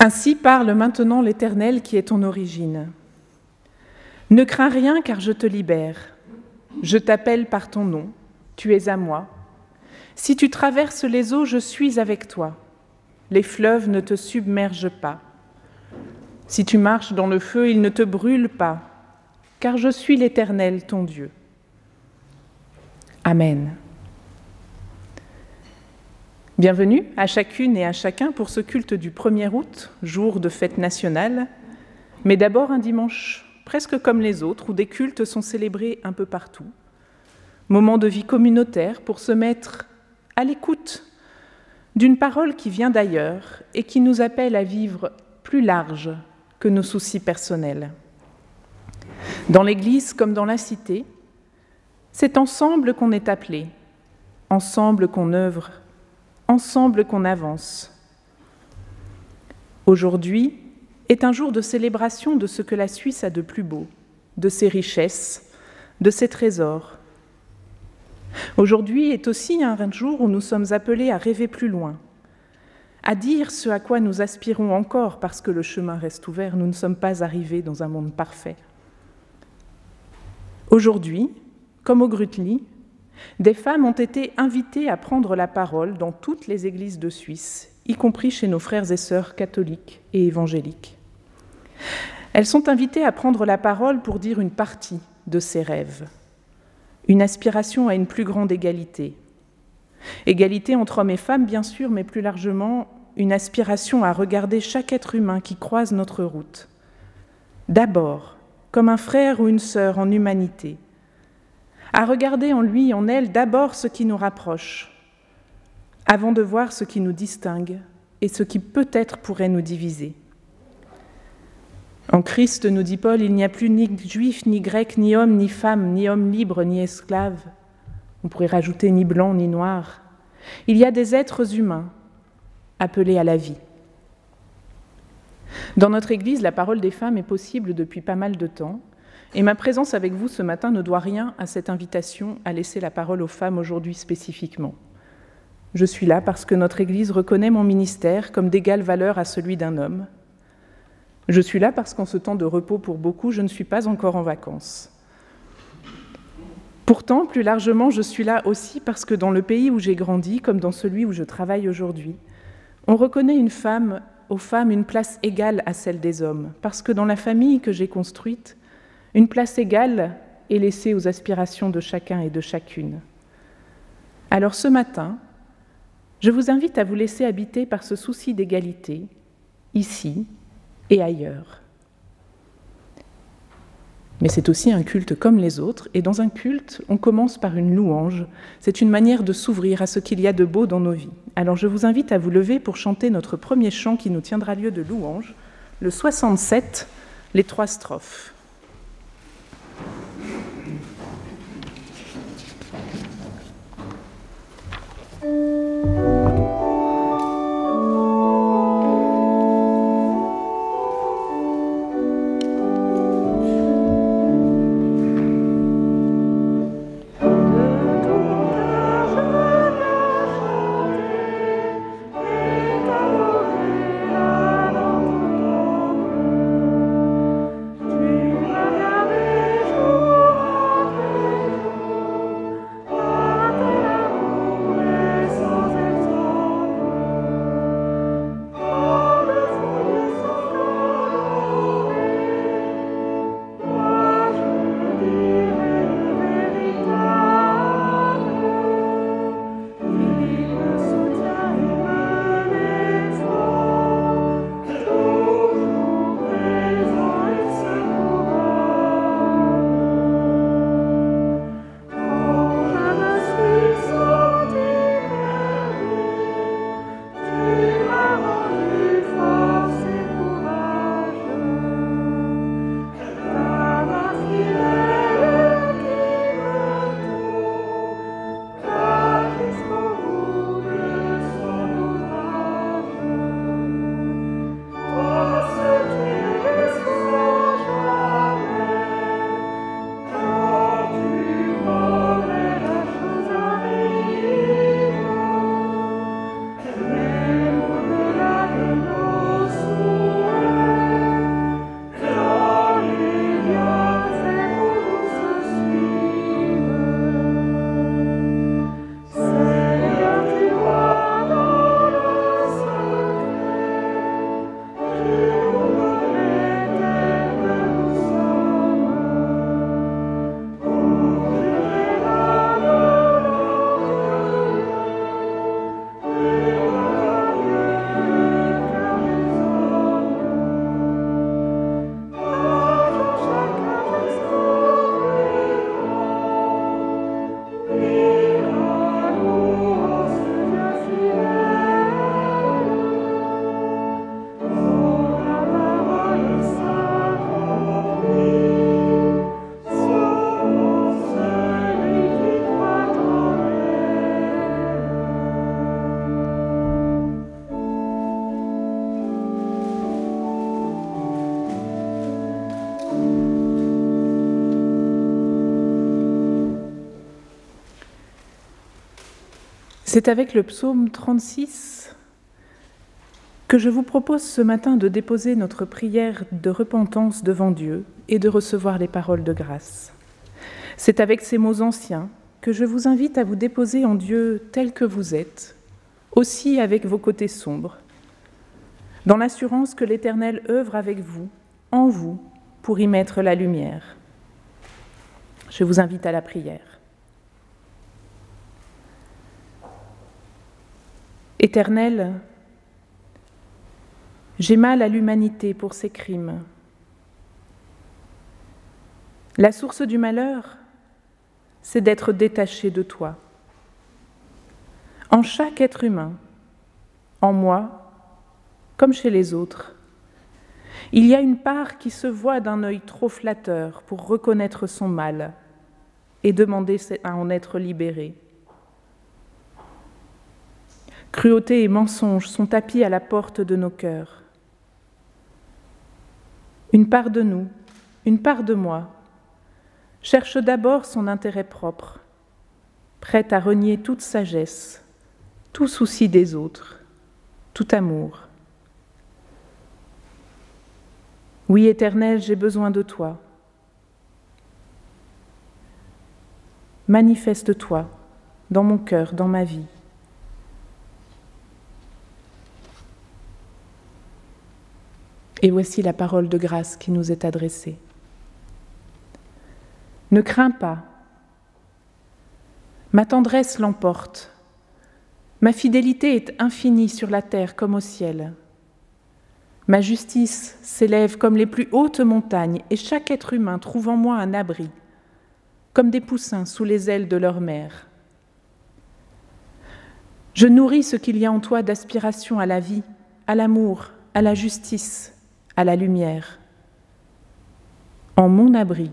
Ainsi parle maintenant l'Éternel qui est ton origine. Ne crains rien car je te libère. Je t'appelle par ton nom, tu es à moi. Si tu traverses les eaux, je suis avec toi. Les fleuves ne te submergent pas. Si tu marches dans le feu, il ne te brûle pas, car je suis l'Éternel, ton Dieu. Amen. Bienvenue à chacune et à chacun pour ce culte du 1er août, jour de fête nationale, mais d'abord un dimanche presque comme les autres, où des cultes sont célébrés un peu partout. Moment de vie communautaire pour se mettre à l'écoute d'une parole qui vient d'ailleurs et qui nous appelle à vivre plus large que nos soucis personnels. Dans l'Église comme dans la cité, c'est ensemble qu'on est appelé, ensemble qu'on œuvre, ensemble qu'on avance. Aujourd'hui, est un jour de célébration de ce que la Suisse a de plus beau, de ses richesses, de ses trésors. Aujourd'hui est aussi un jour où nous sommes appelés à rêver plus loin, à dire ce à quoi nous aspirons encore parce que le chemin reste ouvert, nous ne sommes pas arrivés dans un monde parfait. Aujourd'hui, comme au Grutli, des femmes ont été invitées à prendre la parole dans toutes les églises de Suisse, y compris chez nos frères et sœurs catholiques et évangéliques. Elles sont invitées à prendre la parole pour dire une partie de ces rêves, une aspiration à une plus grande égalité. Égalité entre hommes et femmes, bien sûr, mais plus largement une aspiration à regarder chaque être humain qui croise notre route. D'abord, comme un frère ou une sœur en humanité, à regarder en lui, en elle, d'abord ce qui nous rapproche, avant de voir ce qui nous distingue et ce qui peut-être pourrait nous diviser. En Christ, nous dit Paul, il n'y a plus ni juif, ni grec, ni homme, ni femme, ni homme libre, ni esclave. On pourrait rajouter ni blanc, ni noir. Il y a des êtres humains appelés à la vie. Dans notre Église, la parole des femmes est possible depuis pas mal de temps, et ma présence avec vous ce matin ne doit rien à cette invitation à laisser la parole aux femmes aujourd'hui spécifiquement. Je suis là parce que notre Église reconnaît mon ministère comme d'égale valeur à celui d'un homme, je suis là parce qu'en ce temps de repos pour beaucoup, je ne suis pas encore en vacances. Pourtant, plus largement, je suis là aussi parce que dans le pays où j'ai grandi, comme dans celui où je travaille aujourd'hui, on reconnaît aux femmes une place égale à celle des hommes, parce que dans la famille que j'ai construite, une place égale est laissée aux aspirations de chacun et de chacune. Alors ce matin, je vous invite à vous laisser habiter par ce souci d'égalité, ici, et ailleurs. Mais c'est aussi un culte comme les autres, et dans un culte, on commence par une louange. C'est une manière de s'ouvrir à ce qu'il y a de beau dans nos vies. Alors je vous invite à vous lever pour chanter notre premier chant qui nous tiendra lieu de louange, le 67, les trois strophes. C'est avec le psaume 36 que je vous propose ce matin de déposer notre prière de repentance devant Dieu et de recevoir les paroles de grâce. C'est avec ces mots anciens que je vous invite à vous déposer en Dieu tel que vous êtes, aussi avec vos côtés sombres, dans l'assurance que l'Éternel œuvre avec vous, en vous, pour y mettre la lumière. Je vous invite à la prière. Éternel, j'ai mal à l'humanité pour ses crimes. La source du malheur, c'est d'être détaché de toi. En chaque être humain, en moi, comme chez les autres, il y a une part qui se voit d'un œil trop flatteur pour reconnaître son mal et demander à en être libéré. Cruauté et mensonge sont tapis à la porte de nos cœurs. Une part de nous, une part de moi, cherche d'abord son intérêt propre, prête à renier toute sagesse, tout souci des autres, tout amour. Oui, Éternel, j'ai besoin de toi. Manifeste-toi dans mon cœur, dans ma vie. Et voici la parole de grâce qui nous est adressée. Ne crains pas, ma tendresse l'emporte, ma fidélité est infinie sur la terre comme au ciel. Ma justice s'élève comme les plus hautes montagnes, et chaque être humain trouve en moi un abri, comme des poussins sous les ailes de leur mère. Je nourris ce qu'il y a en toi d'aspiration à la vie, à l'amour, à la justice, à la lumière. En mon abri,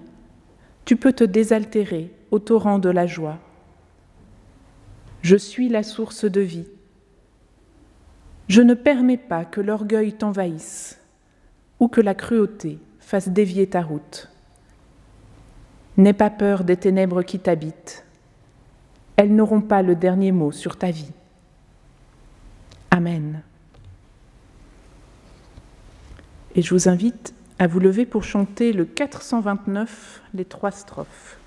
tu peux te désaltérer au torrent de la joie. Je suis la source de vie. Je ne permets pas que l'orgueil t'envahisse ou que la cruauté fasse dévier ta route. N'aie pas peur des ténèbres qui t'habitent. Elles n'auront pas le dernier mot sur ta vie. Amen. Et je vous invite à vous lever pour chanter le 429, les trois strophes.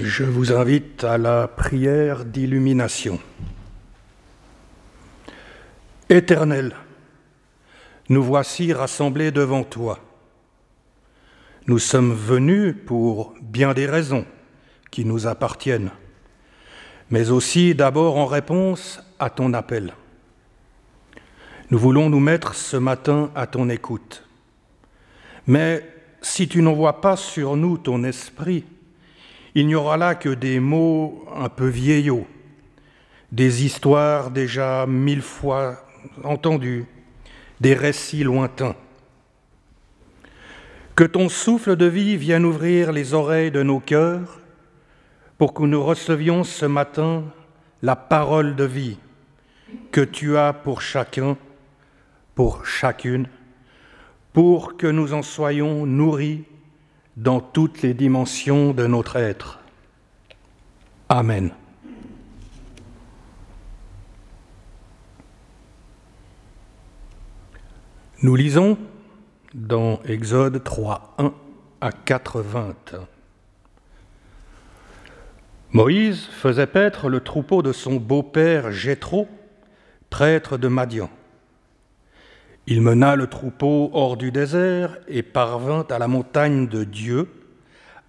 Je vous invite à la prière d'illumination. Éternel, nous voici rassemblés devant toi. Nous sommes venus pour bien des raisons qui nous appartiennent, mais aussi d'abord en réponse à ton appel. Nous voulons nous mettre ce matin à ton écoute. Mais si tu n'envoies pas sur nous ton esprit, il n'y aura là que des mots un peu vieillots, des histoires déjà mille fois entendues, des récits lointains. Que ton souffle de vie vienne ouvrir les oreilles de nos cœurs pour que nous recevions ce matin la parole de vie que tu as pour chacun pour chacune, pour que nous en soyons nourris dans toutes les dimensions de notre être. Amen. Nous lisons dans Exode 3, 1 à 4, 20. Moïse faisait paître le troupeau de son beau-père Jéthro, prêtre de Madian. Il mena le troupeau hors du désert et parvint à la montagne de Dieu,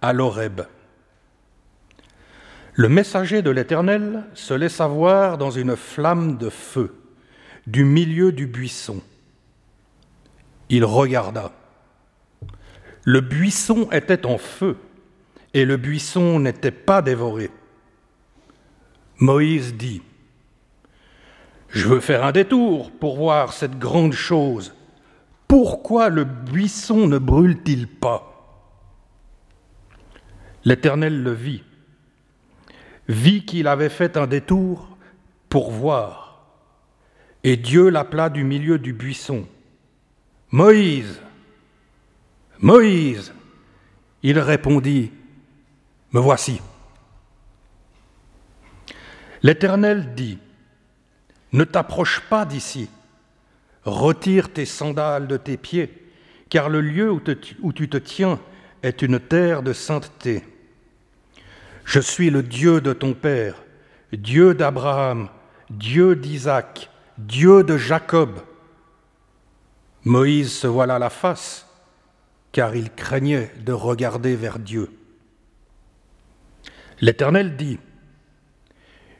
à l'Horeb. Le messager de l'Éternel se laissa voir dans une flamme de feu du milieu du buisson. Il regarda. Le buisson était en feu et le buisson n'était pas dévoré. Moïse dit, je veux faire un détour pour voir cette grande chose. Pourquoi le buisson ne brûle-t-il pas? L'Éternel le vit, vit qu'il avait fait un détour pour voir. Et Dieu l'appela du milieu du buisson. Moïse, Moïse, il répondit, Me voici. L'Éternel dit, ne t'approche pas d'ici. Retire tes sandales de tes pieds, car le lieu où, tu te tiens est une terre de sainteté. Je suis le Dieu de ton Père, Dieu d'Abraham, Dieu d'Isaac, Dieu de Jacob. Moïse se voila la face, car il craignait de regarder vers Dieu. L'Éternel dit,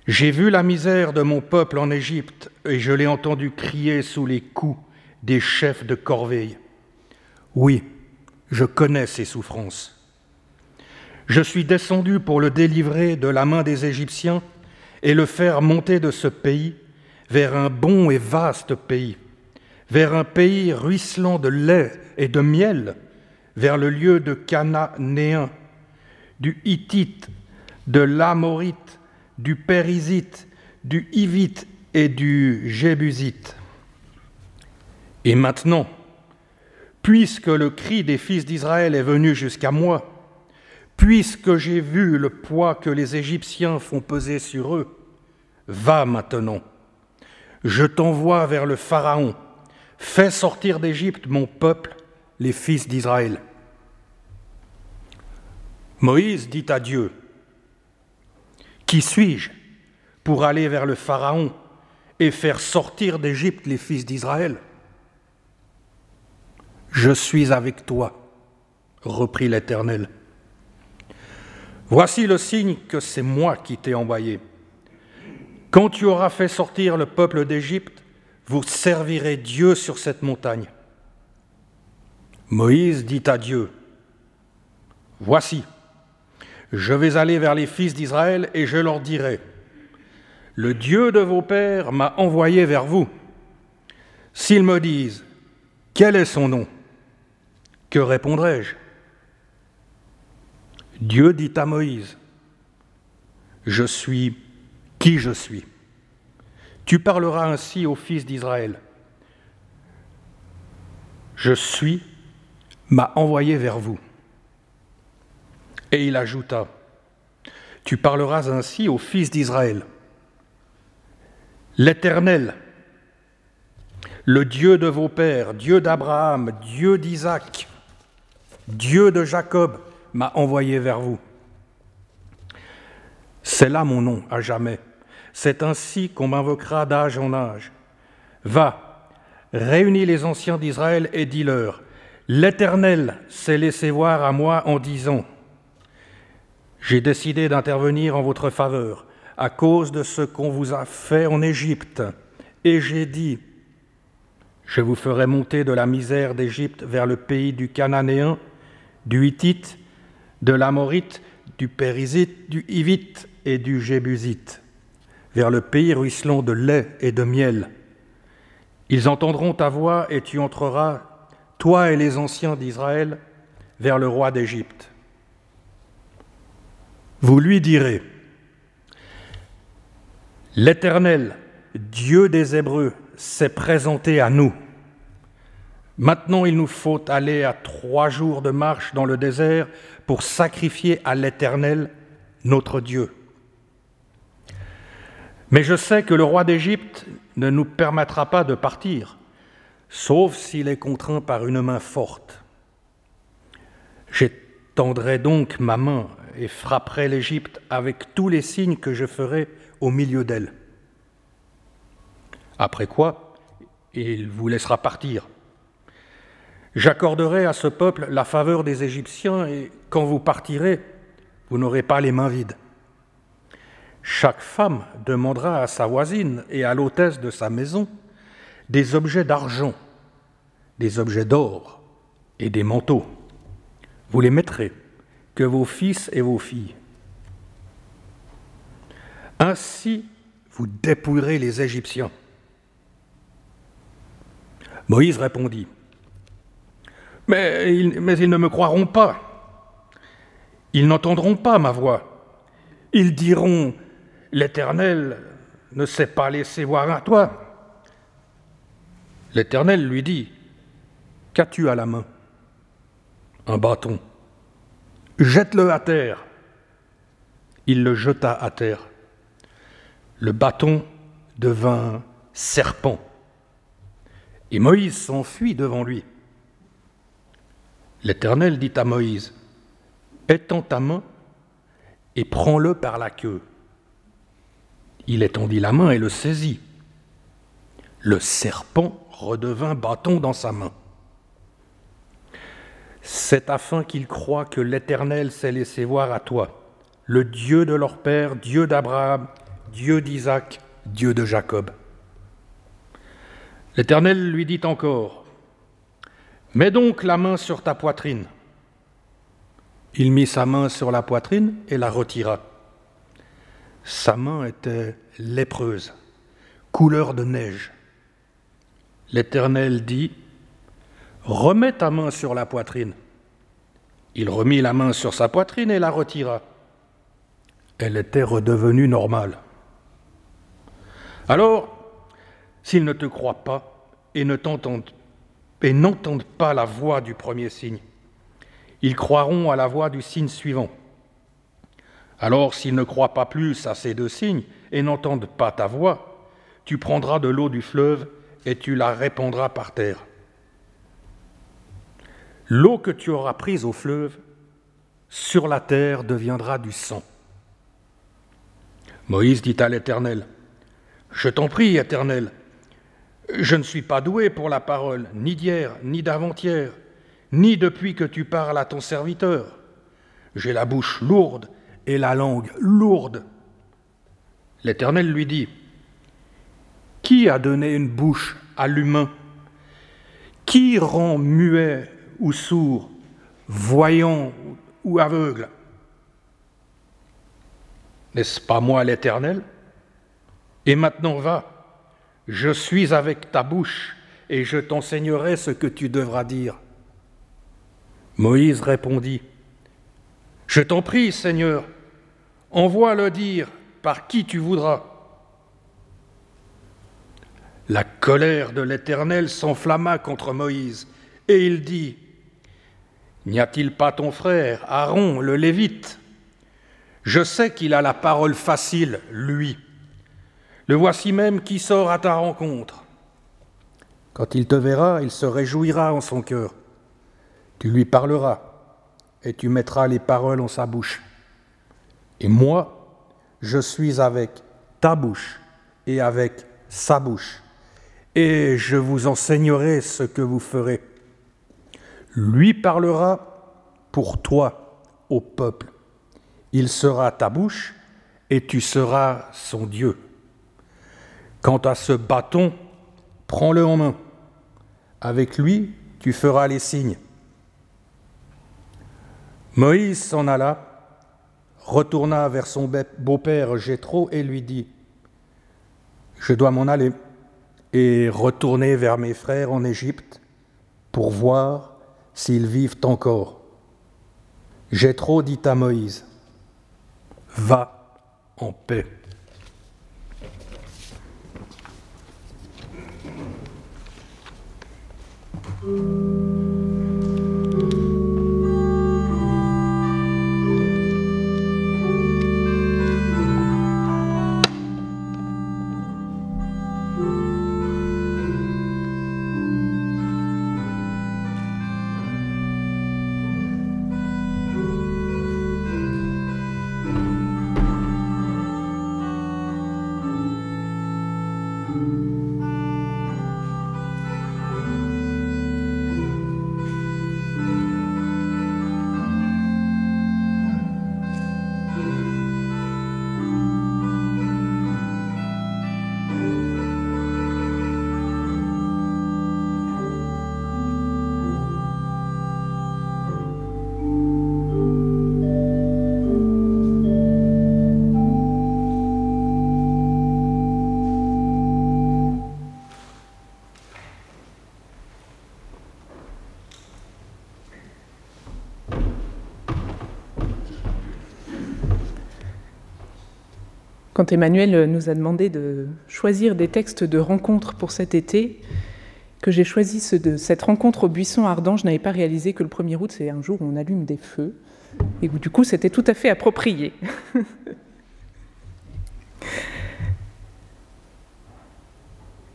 j'ai vu la misère de mon peuple en Égypte et je l'ai entendu crier sous les coups des chefs de corvée. Oui, je connais ses souffrances. Je suis descendu pour le délivrer de la main des Égyptiens et le faire monter de ce pays vers un bon et vaste pays, vers un pays ruisselant de lait et de miel, vers le lieu de Cananéen, du Hittite, de l'Amorite, du Périsite, du Hivite et du Jébusite. Et maintenant, puisque le cri des fils d'Israël est venu jusqu'à moi, puisque j'ai vu le poids que les Égyptiens font peser sur eux, va maintenant, je t'envoie vers le Pharaon, fais sortir d'Égypte mon peuple, les fils d'Israël. Moïse dit à Dieu, qui suis-je pour aller vers le Pharaon et faire sortir d'Égypte les fils d'Israël? Je suis avec toi, reprit l'Éternel. Voici le signe que c'est moi qui t'ai envoyé. Quand tu auras fait sortir le peuple d'Égypte, vous servirez Dieu sur cette montagne. Moïse dit à Dieu, Voici, je vais aller vers les fils d'Israël et je leur dirai, le Dieu de vos pères m'a envoyé vers vous. S'ils me disent, quel est son nom? Que répondrai-je? Dieu dit à Moïse, je suis qui je suis. Tu parleras ainsi aux fils d'Israël. Je suis m'a envoyé vers vous. Et il ajouta, Tu parleras ainsi aux fils d'Israël. L'Éternel, le Dieu de vos pères, Dieu d'Abraham, Dieu d'Isaac, Dieu de Jacob, m'a envoyé vers vous. C'est là mon nom, à jamais. C'est ainsi qu'on m'invoquera d'âge en âge. Va, réunis les anciens d'Israël et dis-leur, L'Éternel s'est laissé voir à moi en disant, J'ai décidé d'intervenir en votre faveur à cause de ce qu'on vous a fait en Égypte. Et j'ai dit, Je vous ferai monter de la misère d'Égypte vers le pays du Cananéen, du Hittite, de l'Amorite, du Périsite, du Hivite et du Jébusite, vers le pays ruisselant de lait et de miel. Ils entendront ta voix et tu entreras, toi et les anciens d'Israël, vers le roi d'Égypte. Vous lui direz, L'Éternel, Dieu des Hébreux, s'est présenté à nous. Maintenant, il nous faut aller à trois jours de marche dans le désert pour sacrifier à l'Éternel, notre Dieu. Mais je sais que le roi d'Égypte ne nous permettra pas de partir, sauf s'il est contraint par une main forte. J'étendrai donc ma main et frapperai l'Égypte avec tous les signes que je ferai au milieu d'elle. Après quoi, il vous laissera partir. J'accorderai à ce peuple la faveur des Égyptiens et quand vous partirez, vous n'aurez pas les mains vides. Chaque femme demandera à sa voisine et à l'hôtesse de sa maison des objets d'argent, des objets d'or et des manteaux. Vous les mettrez, que vos fils et vos filles. Ainsi, vous dépouillerez les Égyptiens. Moïse répondit, mais ils, ne me croiront pas. Ils n'entendront pas ma voix. Ils diront, L'Éternel ne s'est pas laissé voir à toi. L'Éternel lui dit, Qu'as-tu à la main? Un bâton. Jette-le à terre. Il le jeta à terre. Le bâton devint serpent. Et Moïse s'enfuit devant lui. L'Éternel dit à Moïse, Étends ta main et prends-le par la queue. Il étendit la main et le saisit. Le serpent redevint bâton dans sa main. C'est afin qu'ils croient que l'Éternel s'est laissé voir à toi, le Dieu de leur père, Dieu d'Abraham, Dieu d'Isaac, Dieu de Jacob. L'Éternel lui dit encore, Mets donc la main sur ta poitrine. Il mit sa main sur la poitrine et la retira. Sa main était lépreuse, couleur de neige. L'Éternel dit, Remets ta main sur la poitrine. Il remit la main sur sa poitrine et la retira. Elle était redevenue normale. Alors, s'ils ne te croient pas et ne n'entendent pas la voix du premier signe, ils croiront à la voix du signe suivant. Alors s'ils ne croient pas plus à ces deux signes et n'entendent pas ta voix, tu prendras de l'eau du fleuve et tu la répandras par terre. L'eau que tu auras prise au fleuve, sur la terre deviendra du sang. Moïse dit à l'Éternel, Je t'en prie, Éternel, je ne suis pas doué pour la parole, ni d'hier, ni d'avant-hier, ni depuis que tu parles à ton serviteur. J'ai la bouche lourde et la langue lourde. L'Éternel lui dit, Qui a donné une bouche à l'humain? Qui rend muet ou sourd, voyant ou aveugle N'est-ce pas moi l'Éternel? Et maintenant va, je suis avec ta bouche et je t'enseignerai ce que tu devras dire. Moïse répondit, Je t'en prie, Seigneur, envoie-le dire par qui tu voudras. La colère de l'Éternel s'enflamma contre Moïse, et il dit, N'y a-t-il pas ton frère, Aaron, le Lévite? Je sais qu'il a la parole facile, lui. Le voici même qui sort à ta rencontre. Quand il te verra, il se réjouira en son cœur. Tu lui parleras, et tu mettras les paroles en sa bouche. Et moi, je suis avec ta bouche et avec sa bouche, et je vous enseignerai ce que vous ferez. Lui parlera pour toi au peuple. Il sera ta bouche et tu seras son Dieu. Quant à ce bâton, prends-le en main. Avec lui, tu feras les signes. Moïse s'en alla, retourna vers son beau-père Jéthro et lui dit Je dois m'en aller et retourner vers mes frères en Égypte pour voir s'ils vivent encore. Jéthro dit à Moïse Va en paix. Emmanuel nous a demandé de choisir des textes de rencontre pour cet été, que j'ai choisi cette rencontre au buisson ardent, je n'avais pas réalisé que le 1er août, c'est un jour où on allume des feux, et où du coup c'était tout à fait approprié.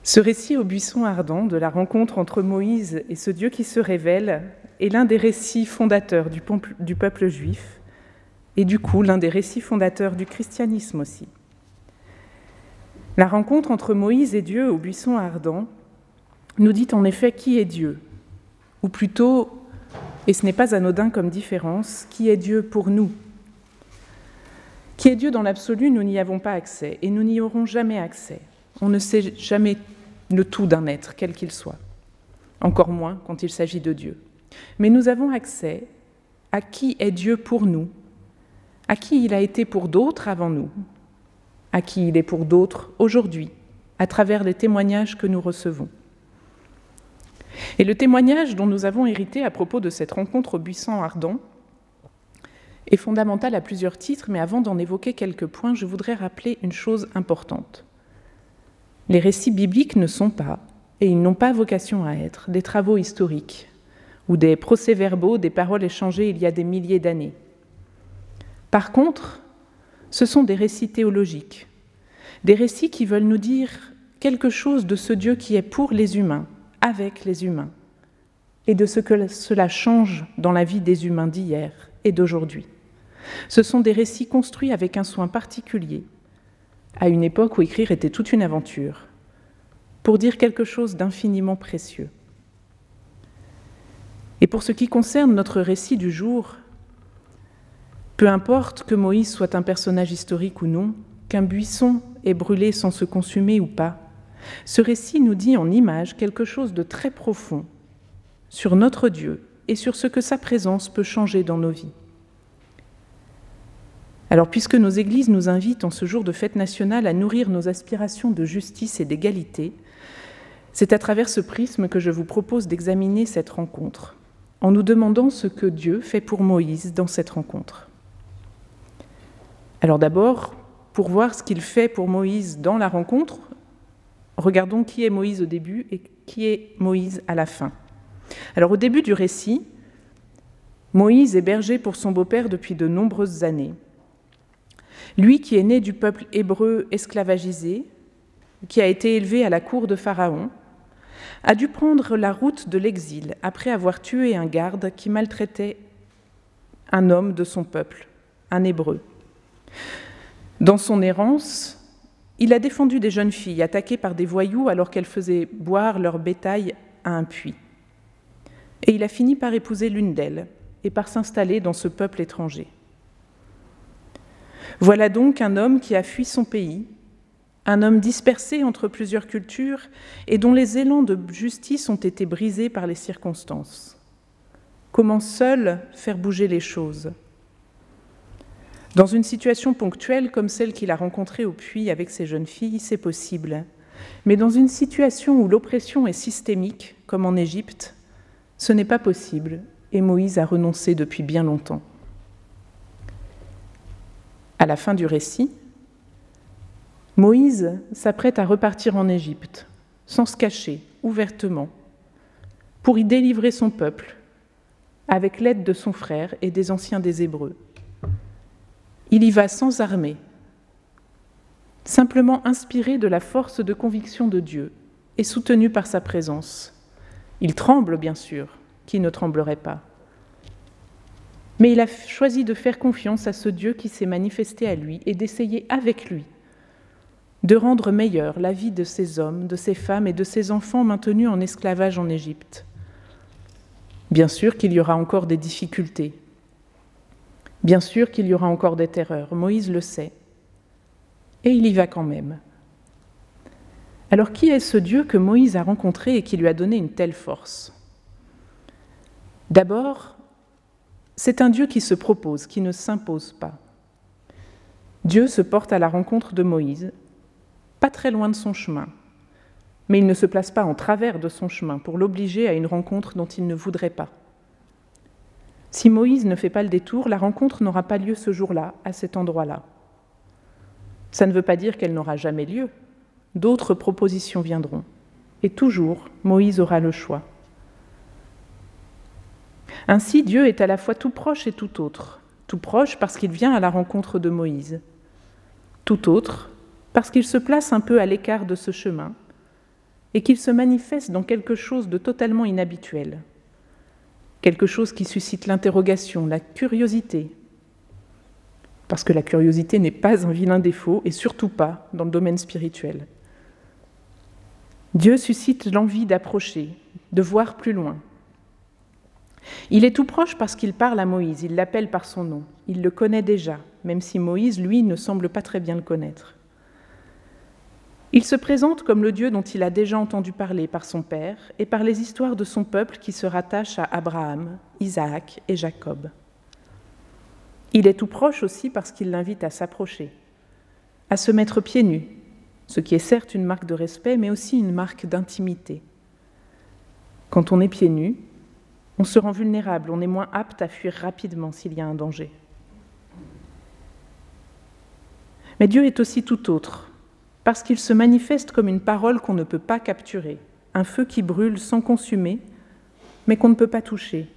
ce récit au buisson ardent de la rencontre entre Moïse et ce Dieu qui se révèle est l'un des récits fondateurs du peuple juif, et du coup l'un des récits fondateurs du christianisme aussi. La rencontre entre Moïse et Dieu au buisson ardent nous dit en effet qui est Dieu, ou plutôt, et ce n'est pas anodin comme différence, qui est Dieu pour nous? Qui est Dieu dans l'absolu, nous n'y avons pas accès et nous n'y aurons jamais accès. On ne sait jamais le tout d'un être, quel qu'il soit, encore moins quand il s'agit de Dieu. Mais nous avons accès à qui est Dieu pour nous, à qui il a été pour d'autres avant nous, à qui il est pour d'autres aujourd'hui, à travers les témoignages que nous recevons. Et le témoignage dont nous avons hérité à propos de cette rencontre au buisson ardent est fondamental à plusieurs titres, mais avant d'en évoquer quelques points, je voudrais rappeler une chose importante. Les récits bibliques ne sont pas, et ils n'ont pas vocation à être, des travaux historiques ou des procès-verbaux, des paroles échangées il y a des milliers d'années. Par contre, ce sont des récits théologiques, des récits qui veulent nous dire quelque chose de ce Dieu qui est pour les humains, avec les humains, et de ce que cela change dans la vie des humains d'hier et d'aujourd'hui. Ce sont des récits construits avec un soin particulier, à une époque où écrire était toute une aventure, pour dire quelque chose d'infiniment précieux. Et pour ce qui concerne notre récit du jour, peu importe que Moïse soit un personnage historique ou non, qu'un buisson ait brûlé sans se consumer ou pas, ce récit nous dit en image quelque chose de très profond sur notre Dieu et sur ce que sa présence peut changer dans nos vies. Alors puisque nos églises nous invitent en ce jour de fête nationale à nourrir nos aspirations de justice et d'égalité, c'est à travers ce prisme que je vous propose d'examiner cette rencontre, en nous demandant ce que Dieu fait pour Moïse dans cette rencontre. Alors d'abord, pour voir ce qu'il fait pour Moïse dans la rencontre, regardons qui est Moïse au début et qui est Moïse à la fin. Alors au début du récit, Moïse est berger pour son beau-père depuis de nombreuses années. Lui qui est né du peuple hébreu esclavagisé, qui a été élevé à la cour de Pharaon, a dû prendre la route de l'exil après avoir tué un garde qui maltraitait un homme de son peuple, un hébreu. Dans son errance, il a défendu des jeunes filles attaquées par des voyous alors qu'elles faisaient boire leur bétail à un puits. Et il a fini par épouser l'une d'elles et par s'installer dans ce peuple étranger. Voilà donc un homme qui a fui son pays, un homme dispersé entre plusieurs cultures et dont les élans de justice ont été brisés par les circonstances. Comment seul faire bouger les choses? Dans une situation ponctuelle comme celle qu'il a rencontrée au puits avec ses jeunes filles, c'est possible. Mais dans une situation où l'oppression est systémique, comme en Égypte, ce n'est pas possible et Moïse a renoncé depuis bien longtemps. À la fin du récit, Moïse s'apprête à repartir en Égypte, sans se cacher, ouvertement, pour y délivrer son peuple, avec l'aide de son frère et des anciens des Hébreux. Il y va sans armée, simplement inspiré de la force de conviction de Dieu et soutenu par sa présence. Il tremble, bien sûr, qui ne tremblerait pas mais il a choisi de faire confiance à ce Dieu qui s'est manifesté à lui et d'essayer avec lui de rendre meilleure la vie de ces hommes, de ces femmes et de ces enfants maintenus en esclavage en Égypte. Bien sûr qu'il y aura encore des difficultés. Bien sûr qu'il y aura encore des terreurs. Moïse le sait. Et il y va quand même. Alors qui est ce Dieu que Moïse a rencontré et qui lui a donné une telle force? D'abord, c'est un Dieu qui se propose, qui ne s'impose pas. Dieu se porte à la rencontre de Moïse, pas très loin de son chemin, mais il ne se place pas en travers de son chemin pour l'obliger à une rencontre dont il ne voudrait pas. Si Moïse ne fait pas le détour, la rencontre n'aura pas lieu ce jour-là, à cet endroit-là. Ça ne veut pas dire qu'elle n'aura jamais lieu. D'autres propositions viendront. Et toujours, Moïse aura le choix. Ainsi, Dieu est à la fois tout proche et tout autre. Tout proche parce qu'il vient à la rencontre de Moïse. Tout autre parce qu'il se place un peu à l'écart de ce chemin et qu'il se manifeste dans quelque chose de totalement inhabituel. Quelque chose qui suscite l'interrogation, la curiosité. Parce que la curiosité n'est pas un vilain défaut et surtout pas dans le domaine spirituel. Dieu suscite l'envie d'approcher, de voir plus loin, il est tout proche parce qu'il parle à Moïse, il l'appelle par son nom, il le connaît déjà, même si Moïse, lui, ne semble pas très bien le connaître. Il se présente comme le Dieu dont il a déjà entendu parler par son père et par les histoires de son peuple qui se rattachent à Abraham, Isaac et Jacob. Il est tout proche aussi parce qu'il l'invite à s'approcher, à se mettre pieds nus, ce qui est certes une marque de respect, mais aussi une marque d'intimité. Quand on est pieds nus, on se rend vulnérable, on est moins apte à fuir rapidement s'il y a un danger. Mais Dieu est aussi tout autre, parce qu'il se manifeste comme une parole qu'on ne peut pas capturer, un feu qui brûle sans consumer, mais qu'on ne peut pas toucher.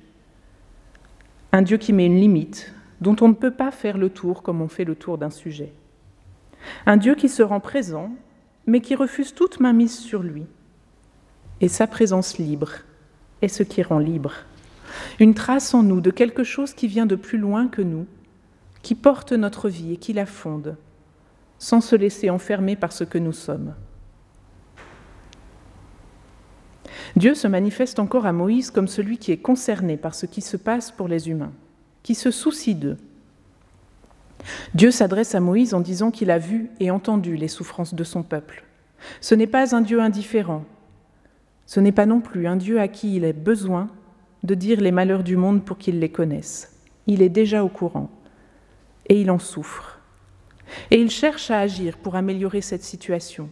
Un Dieu qui met une limite, dont on ne peut pas faire le tour comme on fait le tour d'un sujet. Un Dieu qui se rend présent, mais qui refuse toute mainmise sur lui. Et sa présence libre est ce qui rend libre. Une trace en nous de quelque chose qui vient de plus loin que nous, qui porte notre vie et qui la fonde, sans se laisser enfermer par ce que nous sommes. Dieu se manifeste encore à Moïse comme celui qui est concerné par ce qui se passe pour les humains, qui se soucie d'eux. Dieu s'adresse à Moïse en disant qu'il a vu et entendu les souffrances de son peuple. Ce n'est pas un Dieu indifférent, ce n'est pas non plus un Dieu à qui il est besoin de dire les malheurs du monde pour qu'il les connaisse. Il est déjà au courant et il en souffre. Et il cherche à agir pour améliorer cette situation.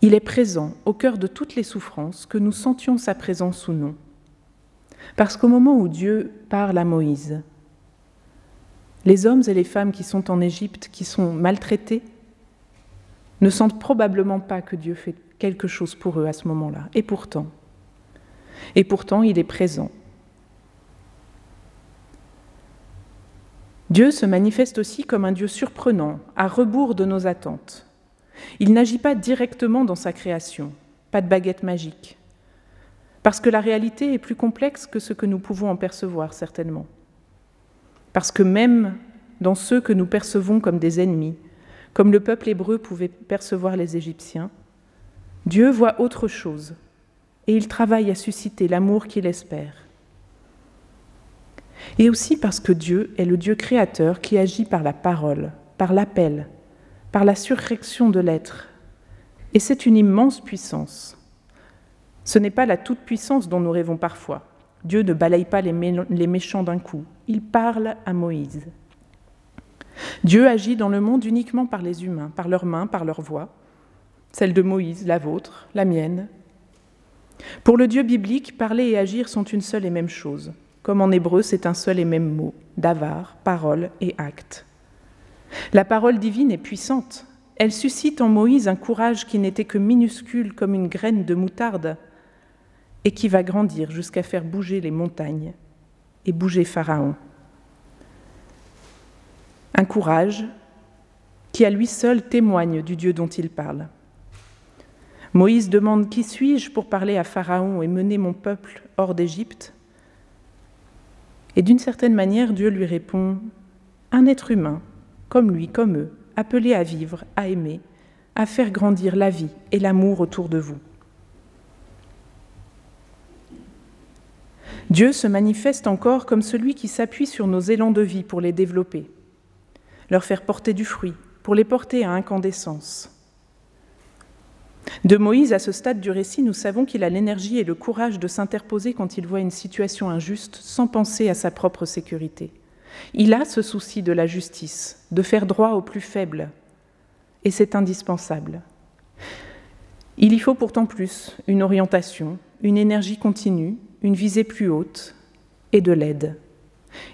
Il est présent au cœur de toutes les souffrances, que nous sentions sa présence ou non. Parce qu'au moment où Dieu parle à Moïse, les hommes et les femmes qui sont en Égypte, qui sont maltraités, ne sentent probablement pas que Dieu fait quelque chose pour eux à ce moment-là. Et pourtant, et pourtant, il est présent. Dieu se manifeste aussi comme un Dieu surprenant, à rebours de nos attentes. Il n'agit pas directement dans sa création, pas de baguette magique, parce que la réalité est plus complexe que ce que nous pouvons en percevoir certainement. parce que même dans ceux que nous percevons comme des ennemis, comme le peuple hébreu pouvait percevoir les Égyptiens, Dieu voit autre chose et il travaille à susciter l'amour qu'il espère. Et aussi parce que Dieu est le Dieu créateur qui agit par la parole, par l'appel, par la surrection de l'être. Et c'est une immense puissance. Ce n'est pas la toute-puissance dont nous rêvons parfois. Dieu ne balaye pas les, méchants d'un coup. Il parle à Moïse. Dieu agit dans le monde uniquement par les humains, par leurs mains, par leur voix, celle de Moïse, la vôtre, la mienne. Pour le Dieu biblique, parler et agir sont une seule et même chose. Comme en hébreu, c'est un seul et même mot, davar, parole et acte. La parole divine est puissante. Elle suscite en Moïse un courage qui n'était que minuscule comme une graine de moutarde et qui va grandir jusqu'à faire bouger les montagnes et bouger Pharaon. Un courage qui à lui seul témoigne du Dieu dont il parle. Moïse demande Qui suis-je pour parler à Pharaon et mener mon peuple hors d'Égypte? Et d'une certaine manière, Dieu lui répond Un être humain, comme lui, comme eux, appelé à vivre, à aimer, à faire grandir la vie et l'amour autour de vous. Dieu se manifeste encore comme celui qui s'appuie sur nos élans de vie pour les développer, leur faire porter du fruit, pour les porter à incandescence. De Moïse, à ce stade du récit, nous savons qu'il a l'énergie et le courage de s'interposer quand il voit une situation injuste sans penser à sa propre sécurité. Il a ce souci de la justice, de faire droit aux plus faibles, et c'est indispensable. Il y faut pourtant plus, une orientation, une énergie continue, une visée plus haute et de l'aide.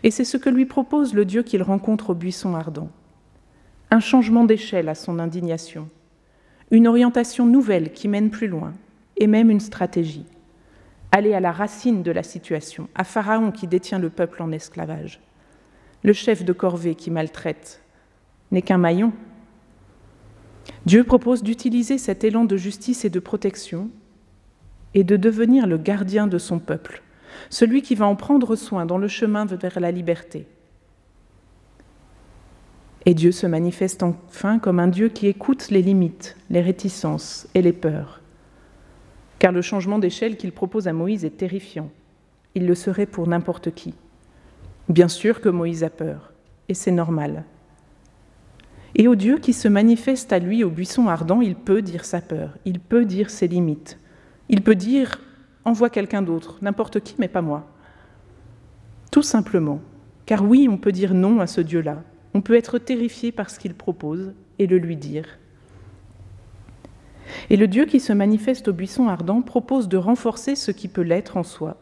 Et c'est ce que lui propose le Dieu qu'il rencontre au buisson ardent. Un changement d'échelle à son indignation, une orientation nouvelle qui mène plus loin, et même une stratégie. Aller à la racine de la situation, à Pharaon qui détient le peuple en esclavage. Le chef de corvée qui maltraite n'est qu'un maillon. Dieu propose d'utiliser cet élan de justice et de protection et de devenir le gardien de son peuple, celui qui va en prendre soin dans le chemin vers la liberté. Et Dieu se manifeste enfin comme un Dieu qui écoute les limites, les réticences et les peurs. Car le changement d'échelle qu'il propose à Moïse est terrifiant. Il le serait pour n'importe qui. Bien sûr que Moïse a peur, et c'est normal. Et au Dieu qui se manifeste à lui au buisson ardent, il peut dire sa peur, il peut dire ses limites, il peut dire envoie quelqu'un d'autre, n'importe qui, mais pas moi. Tout simplement. Car oui, on peut dire non à ce Dieu-là. On peut être terrifié par ce qu'il propose et le lui dire. Et le Dieu qui se manifeste au buisson ardent propose de renforcer ce qui peut l'être en soi.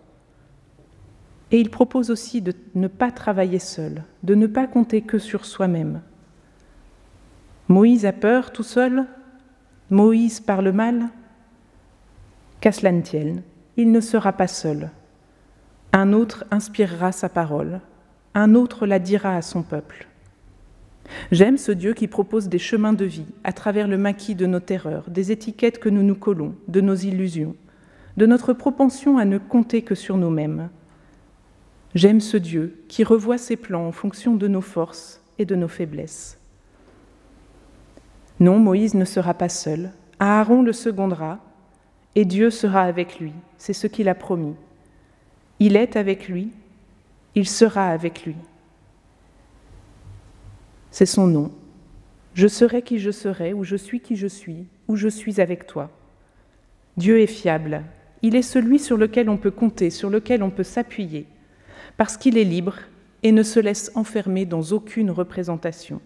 Et il propose aussi de ne pas travailler seul, de ne pas compter que sur soi-même. Moïse a peur tout seul Moïse parle mal Qu'à cela ne tienne, il ne sera pas seul. Un autre inspirera sa parole, un autre la dira à son peuple. J'aime ce Dieu qui propose des chemins de vie à travers le maquis de nos terreurs, des étiquettes que nous nous collons, de nos illusions, de notre propension à ne compter que sur nous-mêmes. J'aime ce Dieu qui revoit ses plans en fonction de nos forces et de nos faiblesses. Non, Moïse ne sera pas seul. Aaron le secondera et Dieu sera avec lui. C'est ce qu'il a promis. Il est avec lui, il sera avec lui. C'est son nom. Je serai qui je serai, ou je suis qui je suis, ou je suis avec toi. Dieu est fiable. Il est celui sur lequel on peut compter, sur lequel on peut s'appuyer, parce qu'il est libre et ne se laisse enfermer dans aucune représentation,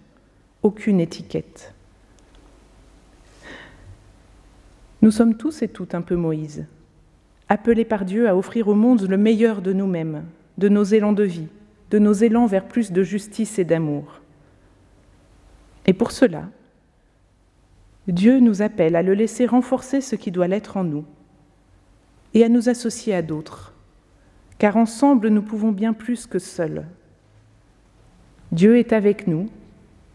aucune étiquette. Nous sommes tous et toutes un peu Moïse, appelés par Dieu à offrir au monde le meilleur de nous-mêmes, de nos élans de vie, de nos élans vers plus de justice et d'amour. Et pour cela, Dieu nous appelle à le laisser renforcer ce qui doit l'être en nous et à nous associer à d'autres, car ensemble nous pouvons bien plus que seuls. Dieu est avec nous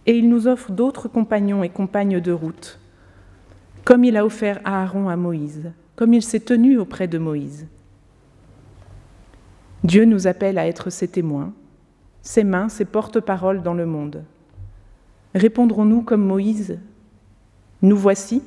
et il nous offre d'autres compagnons et compagnes de route comme il a offert Aaron à Moïse, comme il s'est tenu auprès de Moïse. Dieu nous appelle à être ses témoins, ses mains, ses porte-paroles dans le monde. Répondrons-nous comme Moïse? Nous voici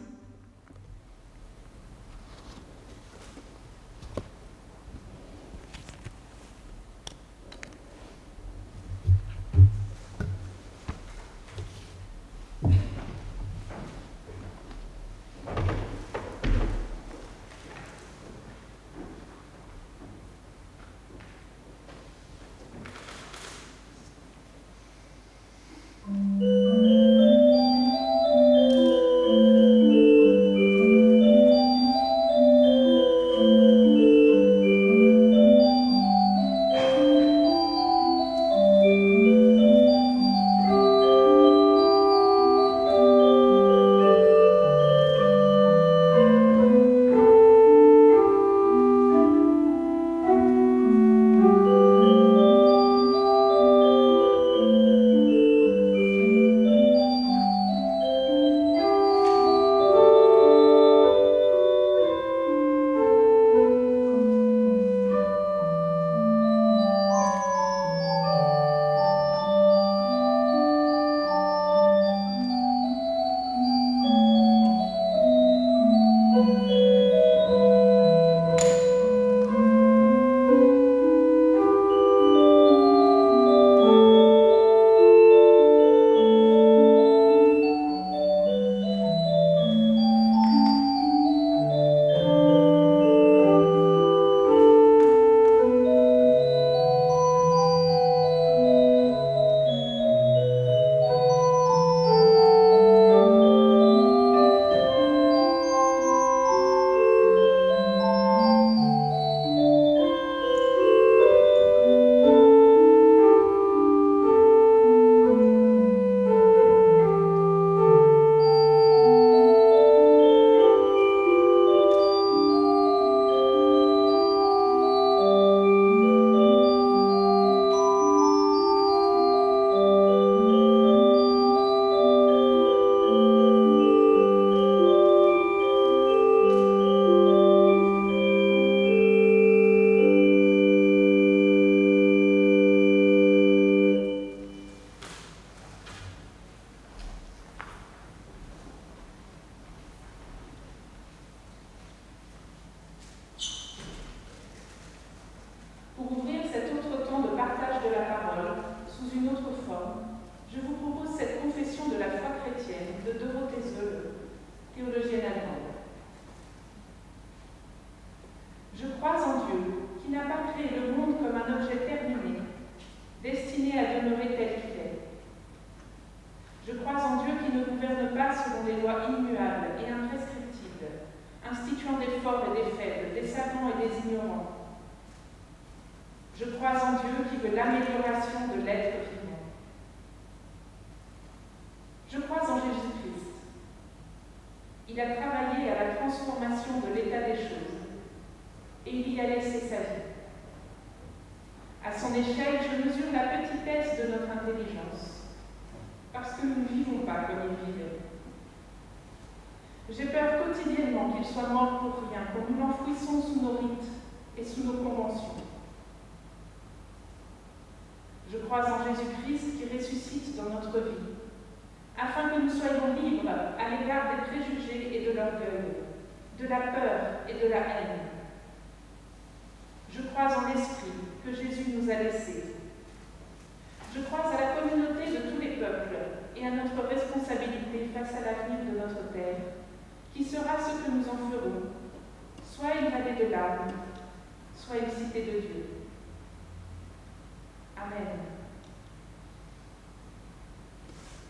J'ai peur quotidiennement qu'il soit mort pour rien, que nous l'enfouissons sous nos rites et sous nos conventions. Je crois en Jésus-Christ qui ressuscite dans notre vie, afin que nous soyons libres à l'égard des préjugés et de l'orgueil, de la peur et de la haine. Je crois en l'Esprit que Jésus nous a laissé. Je crois à la communauté de tous les peuples et à notre responsabilité face à l'avenir de notre terre qui sera ce que nous en ferons. Soit une vallée de larmes, soit une cité de Dieu. Amen.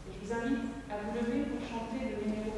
Je vous invite à vous lever pour chanter le numéro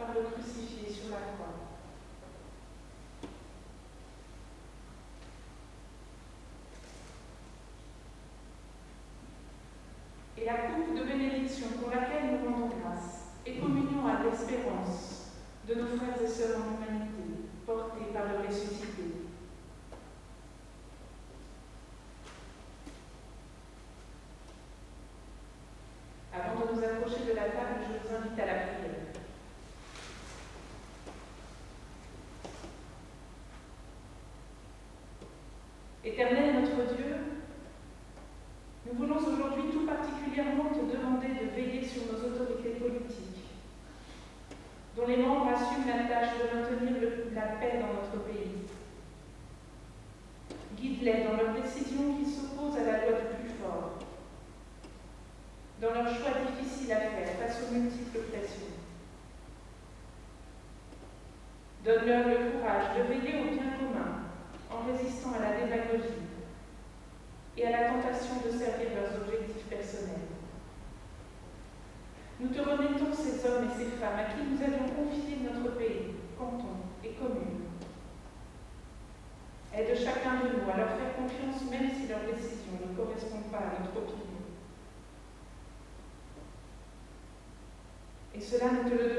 par le crucifié sur la croix. Et la coupe de bénédiction pour laquelle nous rendons grâce et communion à l'espérance de nos frères et sœurs en humanité, portés par le ressuscité. Yükselen Müdürü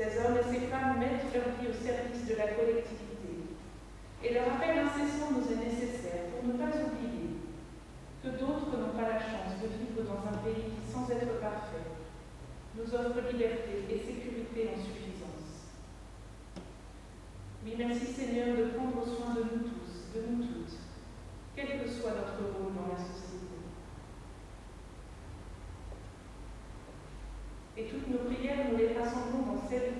Ces hommes et ces femmes mettent leur vie au service de la collectivité. Et leur appel incessant nous est nécessaire pour ne pas oublier que d'autres n'ont pas la chance de vivre dans un pays qui, sans être parfait, nous offre liberté et sécurité en suffisance. Mais merci Seigneur de prendre soin de nous tous, de nous toutes, quel que soit notre rôle dans la société. Et toutes nos prières, nous les rassemblons considered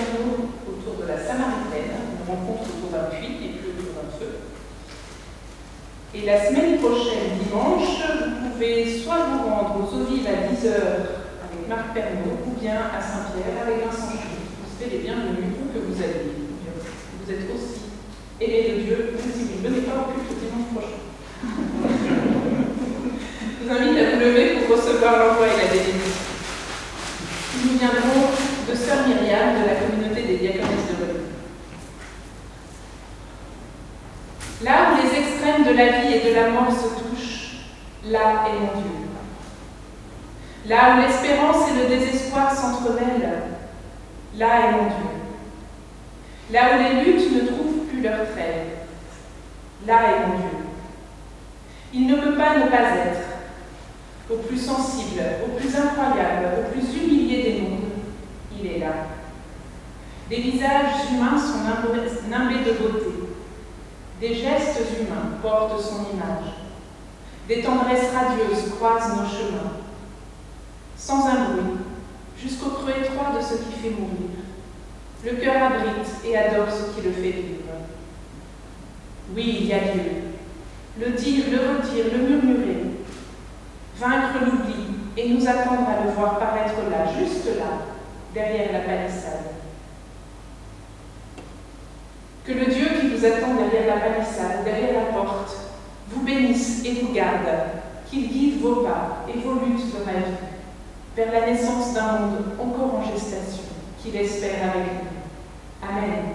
autour de la Samaritaine, une rencontre autour d'un puits et puis autour d'un feu. Et la semaine prochaine, dimanche, vous pouvez soit vous rendre aux eaux vives à 10h avec Marc Pernaud, ou bien à Saint-Pierre avec Vincent Chou. Vous serez les bienvenus, où que vous alliez. Vous êtes aussi aimés de Dieu, même si vous ne venez pas au culte dimanche prochain. Je vous invite à vous lever pour recevoir l'envoi et la bénédiction. Nous viendrons de Sœur Myriam de la communauté des diaconesses de Bologna. Là où les extrêmes de la vie et de la mort se touchent, là est mon Dieu. Là où l'espérance et le désespoir s'entremêlent, là est mon Dieu. Là où les luttes ne trouvent plus leur trêve, là est mon Dieu. Il ne peut pas ne pas être au plus sensible, au plus incroyable, au plus humilié des mondes, il est là. Des visages humains sont nimbés de beauté. Des gestes humains portent son image. Des tendresses radieuses croisent nos chemins. Sans un bruit, jusqu'au creux étroit de ce qui fait mourir. Le cœur abrite et adore ce qui le fait vivre. Oui, il y a Dieu. Le dire, le redire, le murmurer, vaincre l'oubli et nous attendre à le voir paraître là, juste là, derrière la palissade. Que le Dieu qui vous attend derrière la palissade, derrière la porte, vous bénisse et vous garde, qu'il guide vos pas et vos luttes dans la vie vers la naissance d'un monde encore en gestation, qu'il espère avec nous. Amen.